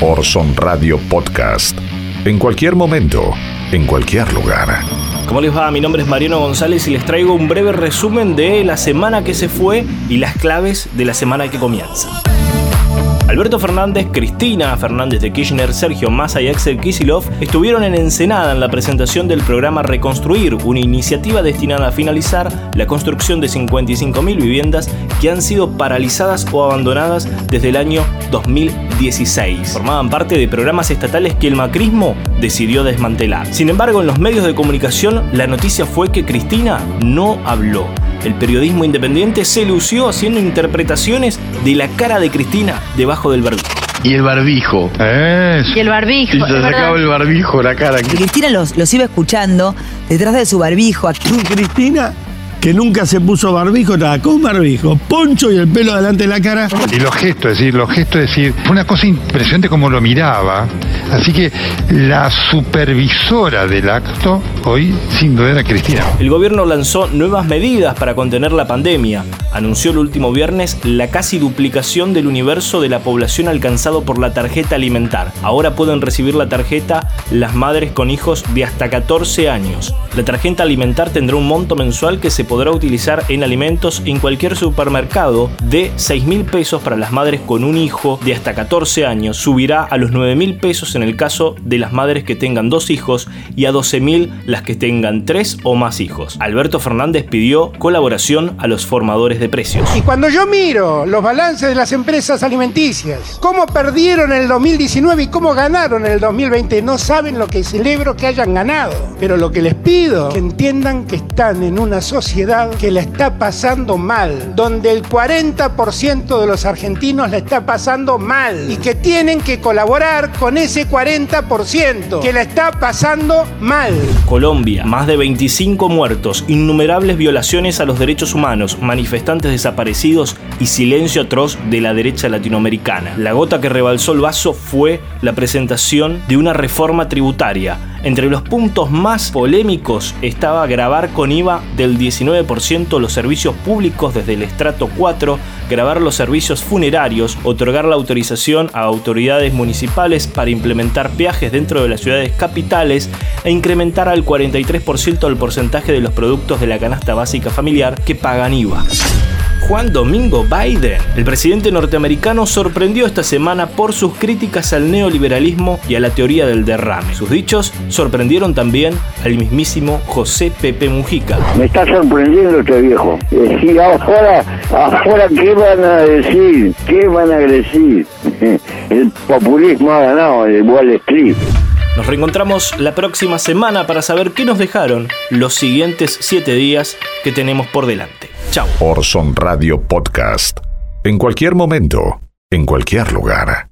Orson Radio Podcast. En cualquier momento, en cualquier lugar. ¿Cómo les va? Mi nombre es Mariano González y les traigo un breve resumen de la semana que se fue y las claves de la semana que comienza. Alberto Fernández, Cristina Fernández de Kirchner, Sergio Massa y Axel Kisilov estuvieron en Ensenada en la presentación del programa Reconstruir, una iniciativa destinada a finalizar la construcción de 55.000 viviendas que han sido paralizadas o abandonadas desde el año 2016. Formaban parte de programas estatales que el macrismo decidió desmantelar. Sin embargo, en los medios de comunicación la noticia fue que Cristina no habló. El periodismo independiente se lució haciendo interpretaciones de la cara de Cristina debajo del barbijo. Y el barbijo. Y el barbijo. Y se sacaba verdad. el barbijo, la cara. Cristina los, los iba escuchando detrás de su barbijo. Cristina, que nunca se puso barbijo, estaba con barbijo, poncho y el pelo delante de la cara. Y los gestos, es decir, los gestos, es decir, fue una cosa impresionante como lo miraba. Así que la supervisora del acto hoy, sin duda, era Cristina. El gobierno lanzó nuevas medidas para contener la pandemia. Anunció el último viernes la casi duplicación del universo de la población alcanzado por la tarjeta alimentar. Ahora pueden recibir la tarjeta las madres con hijos de hasta 14 años. La tarjeta alimentar tendrá un monto mensual que se podrá utilizar en alimentos en cualquier supermercado de 6 mil pesos para las madres con un hijo de hasta 14 años. Subirá a los 9 mil pesos en el caso de las madres que tengan dos hijos y a 12 mil las que tengan tres o más hijos. Alberto Fernández pidió colaboración a los formadores de precios. Y cuando yo miro los balances de las empresas alimenticias, cómo perdieron en el 2019 y cómo ganaron en el 2020, no saben lo que celebro que hayan ganado. Pero lo que les pido, que entiendan que están en una sociedad que la está pasando mal, donde el 40% de los argentinos la está pasando mal y que tienen que colaborar con ese 40% que la está pasando mal. Colombia, más de 25 muertos, innumerables violaciones a los derechos humanos, desaparecidos y silencio atroz de la derecha latinoamericana. La gota que rebalsó el vaso fue la presentación de una reforma tributaria. Entre los puntos más polémicos estaba grabar con IVA del 19% los servicios públicos desde el estrato 4, grabar los servicios funerarios, otorgar la autorización a autoridades municipales para implementar peajes dentro de las ciudades capitales e incrementar al 43% el porcentaje de los productos de la canasta básica familiar que pagan IVA. Juan Domingo Biden, el presidente norteamericano, sorprendió esta semana por sus críticas al neoliberalismo y a la teoría del derrame. Sus dichos sorprendieron también al mismísimo José Pepe Mujica. Me está sorprendiendo este viejo. Decir afuera, afuera, ¿qué van a decir? ¿Qué van a decir? El populismo ha ganado el Wall Street. Nos reencontramos la próxima semana para saber qué nos dejaron los siguientes 7 días que tenemos por delante. Orson Radio Podcast. En cualquier momento, en cualquier lugar.